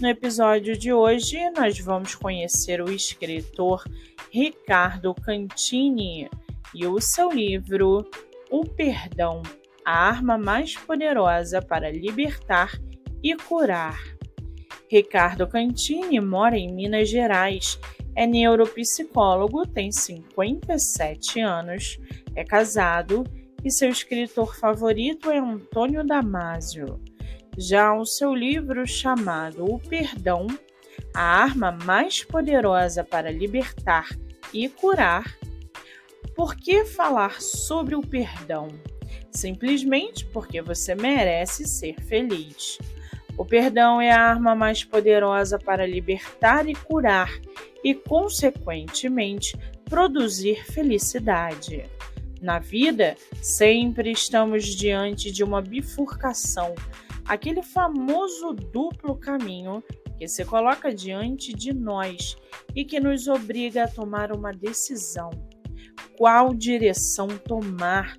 No episódio de hoje, nós vamos conhecer o escritor Ricardo Cantini e o seu livro O Perdão, a arma mais poderosa para libertar e curar. Ricardo Cantini mora em Minas Gerais, é neuropsicólogo, tem 57 anos, é casado e seu escritor favorito é Antônio Damasio. Já o seu livro chamado O Perdão, a arma mais poderosa para libertar e curar. Por que falar sobre o perdão? Simplesmente porque você merece ser feliz. O perdão é a arma mais poderosa para libertar e curar e, consequentemente, produzir felicidade. Na vida, sempre estamos diante de uma bifurcação aquele famoso duplo caminho que se coloca diante de nós e que nos obriga a tomar uma decisão. Qual direção tomar?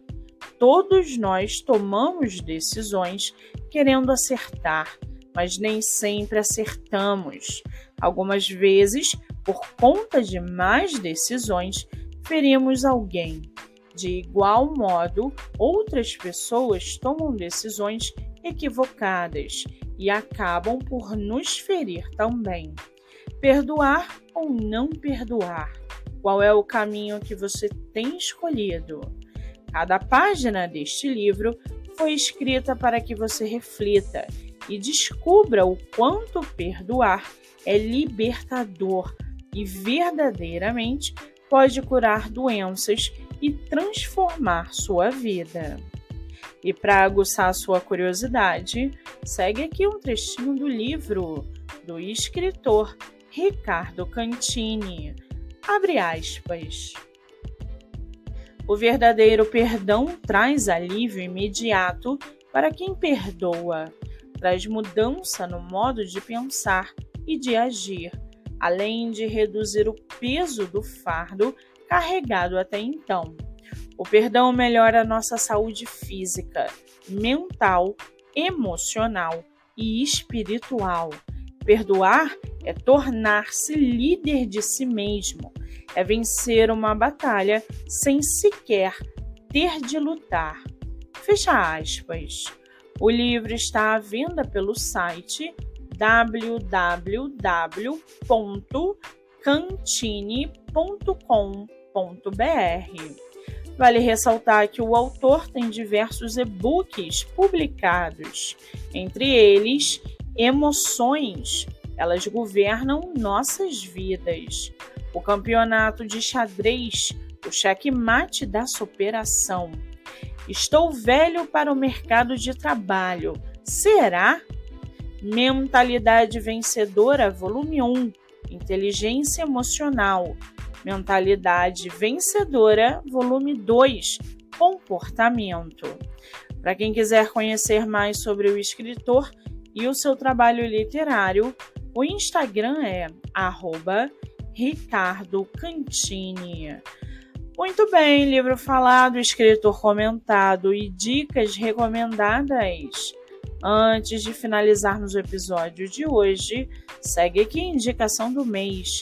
Todos nós tomamos decisões querendo acertar, mas nem sempre acertamos. Algumas vezes, por conta de más decisões, ferimos alguém. De igual modo, outras pessoas tomam decisões equivocadas e acabam por nos ferir também. Perdoar ou não perdoar? Qual é o caminho que você tem escolhido? Cada página deste livro foi escrita para que você reflita e descubra o quanto perdoar é libertador e verdadeiramente pode curar doenças e transformar sua vida. E para aguçar a sua curiosidade, segue aqui um trechinho do livro do escritor Ricardo Cantini. Abre aspas. O verdadeiro perdão traz alívio imediato para quem perdoa, traz mudança no modo de pensar e de agir, além de reduzir o peso do fardo carregado até então. O perdão melhora a nossa saúde física, mental, emocional e espiritual. Perdoar é tornar-se líder de si mesmo, é vencer uma batalha sem sequer ter de lutar. Fecha aspas. O livro está à venda pelo site www.cantine.com.br. Vale ressaltar que o autor tem diversos e-books publicados, entre eles Emoções, elas governam nossas vidas. O campeonato de xadrez, o checkmate da superação. Estou velho para o mercado de trabalho. Será? Mentalidade Vencedora, volume 1. Inteligência emocional. Mentalidade Vencedora, volume 2 Comportamento. Para quem quiser conhecer mais sobre o escritor e o seu trabalho literário, o Instagram é @ricardo_cantini. Muito bem, livro falado, escritor comentado e dicas recomendadas. Antes de finalizarmos o episódio de hoje, segue aqui a indicação do mês.